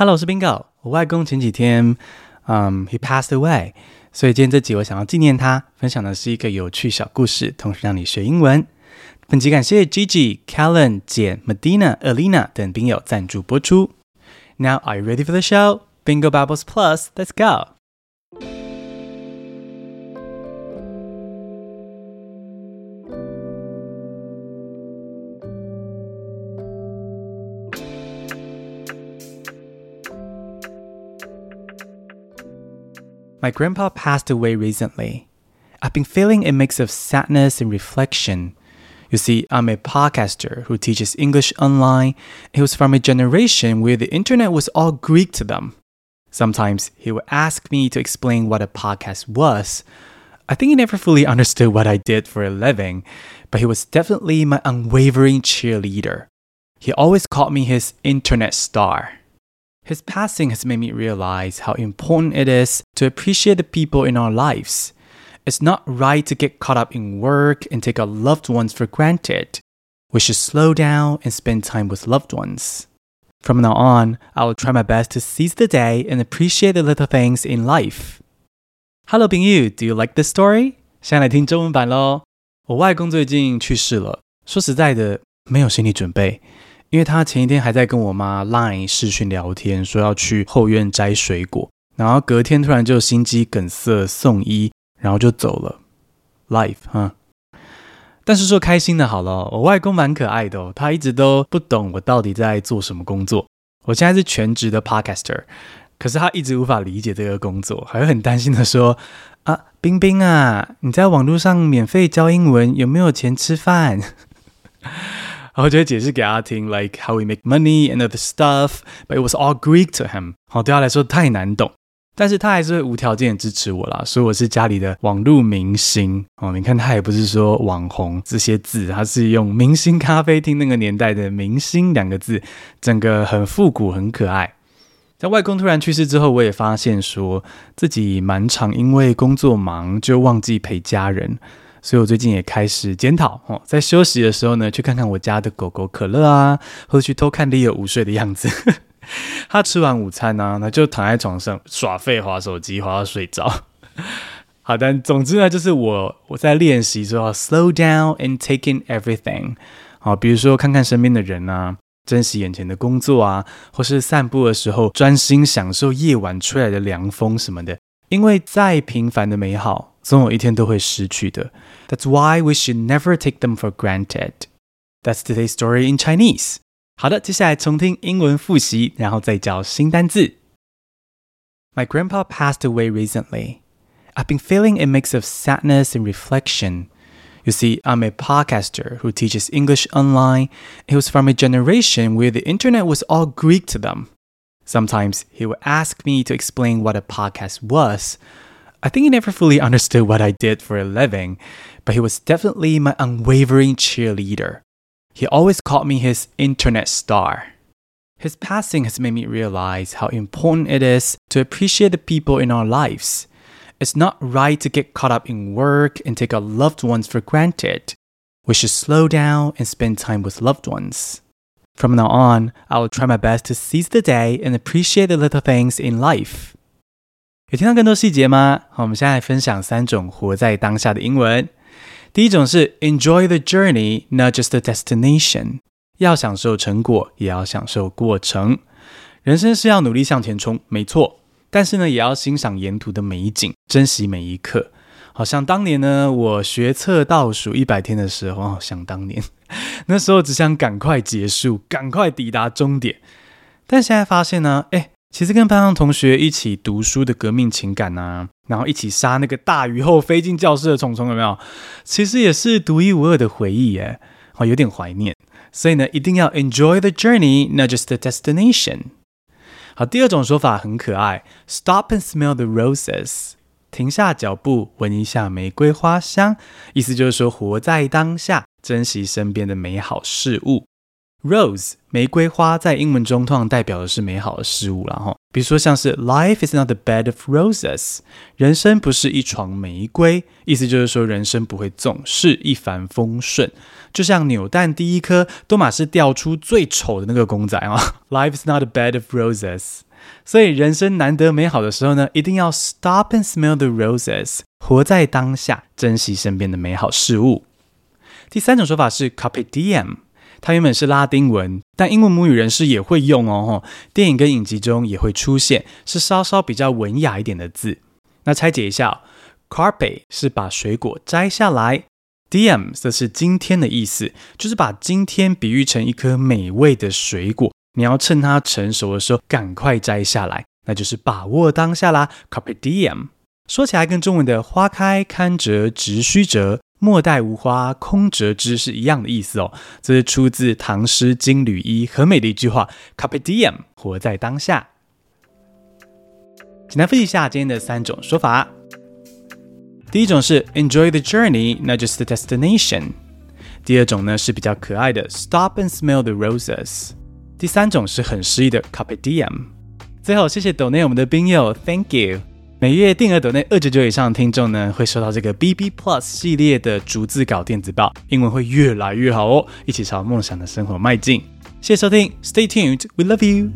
Hello，我是 Bingo。我外公前几天，嗯、um,，he passed away，所以今天这集我想要纪念他，分享的是一个有趣小故事，同时让你学英文。本集感谢 Gigi、Callen、简、Medina、Alina 等宾友赞助播出。Now are you ready for the show? Bingo Bubbles Plus, let's go! My grandpa passed away recently. I've been feeling a mix of sadness and reflection. You see, I'm a podcaster who teaches English online. He was from a generation where the internet was all Greek to them. Sometimes he would ask me to explain what a podcast was. I think he never fully understood what I did for a living, but he was definitely my unwavering cheerleader. He always called me his internet star. His passing has made me realize how important it is to appreciate the people in our lives. It's not right to get caught up in work and take our loved ones for granted. We should slow down and spend time with loved ones. From now on, I will try my best to seize the day and appreciate the little things in life. Hello, 朋友，Do you like this story？现在来听中文版喽。我外公最近去世了，说实在的，没有心理准备。 因为他前一天还在跟我妈 Line 视讯聊天，说要去后院摘水果，然后隔天突然就心肌梗塞送医，然后就走了。Life，哈。但是说开心的好了，我外公蛮可爱的哦，他一直都不懂我到底在做什么工作。我现在是全职的 Podcaster，可是他一直无法理解这个工作，还很担心的说：“啊，冰冰啊，你在网络上免费教英文，有没有钱吃饭？”然后就会解释给他听，like how we make money and other stuff，but it was all Greek to him。好，对他来说太难懂，但是他还是会无条件支持我啦，所以我是家里的网络明星。哦，你看他也不是说网红这些字，他是用明星咖啡厅那个年代的“明星”两个字，整个很复古，很可爱。在外公突然去世之后，我也发现说自己蛮常因为工作忙就忘记陪家人。所以我最近也开始检讨哦，在休息的时候呢，去看看我家的狗狗可乐啊，或者去偷看 Leo 午睡的样子。他吃完午餐呢、啊，那就躺在床上耍废，滑手机，滑到睡着。好，但总之呢，就是我我在练习说要 slow down and taking everything。好，比如说看看身边的人啊，珍惜眼前的工作啊，或是散步的时候专心享受夜晚吹来的凉风什么的。因为再平凡的美好。总有一天都会失去的。That's why we should never take them for granted. That's today's story in Chinese. 好的，接下来重听英文复习，然后再教新单字。My grandpa passed away recently. I've been feeling a mix of sadness and reflection. You see, I'm a podcaster who teaches English online. He was from a generation where the internet was all Greek to them. Sometimes he would ask me to explain what a podcast was. I think he never fully understood what I did for a living, but he was definitely my unwavering cheerleader. He always called me his internet star. His passing has made me realize how important it is to appreciate the people in our lives. It's not right to get caught up in work and take our loved ones for granted. We should slow down and spend time with loved ones. From now on, I will try my best to seize the day and appreciate the little things in life. 有听到更多细节吗？好，我们现在分享三种活在当下的英文。第一种是 Enjoy the journey, not just the destination。要享受成果，也要享受过程。人生是要努力向前冲，没错。但是呢，也要欣赏沿途的美景，珍惜每一刻。好像当年呢，我学测倒数一百天的时候，好想当年 那时候只想赶快结束，赶快抵达终点。但现在发现呢，哎。其实跟班上同学一起读书的革命情感啊，然后一起杀那个大雨后飞进教室的虫虫，有没有？其实也是独一无二的回忆耶，哦，有点怀念。所以呢，一定要 enjoy the journey, not just the destination。好，第二种说法很可爱，stop and smell the roses，停下脚步，闻一下玫瑰花香，意思就是说活在当下，珍惜身边的美好事物。Rose 玫瑰花在英文中通常代表的是美好的事物啦，哈，比如说像是 Life is not a bed of roses，人生不是一床玫瑰，意思就是说人生不会总是一帆风顺，就像扭蛋第一颗多玛是掉出最丑的那个公仔啊。Life is not a bed of roses，所以人生难得美好的时候呢，一定要 stop and smell the roses，活在当下，珍惜身边的美好事物。第三种说法是 carpe diem，它原本是拉丁文，但英文母语人士也会用哦。电影跟影集中也会出现，是稍稍比较文雅一点的字。那拆解一下，carpe 是把水果摘下来。Diem 则是今天的意思，就是把今天比喻成一颗美味的水果，你要趁它成熟的时候赶快摘下来，那就是把握当下啦。Carpe diem 说起来跟中文的“花开堪折直须折，莫待无花空折枝”是一样的意思哦。这是出自唐诗《金缕衣》，很美的一句话。Carpe diem 活在当下。简单复习一下今天的三种说法。第一种是 enjoy the journey，not just the destination。第二种呢是比较可爱的 stop and smell the roses。第三种是很诗意的 carpe diem。最后，谢谢抖内我们的冰友，thank you。每月定额抖内二九九以上的听众呢，会收到这个 BB Plus 系列的逐字稿电子报，英文会越来越好哦，一起朝梦想的生活迈进。谢谢收听，Stay tuned，we love you。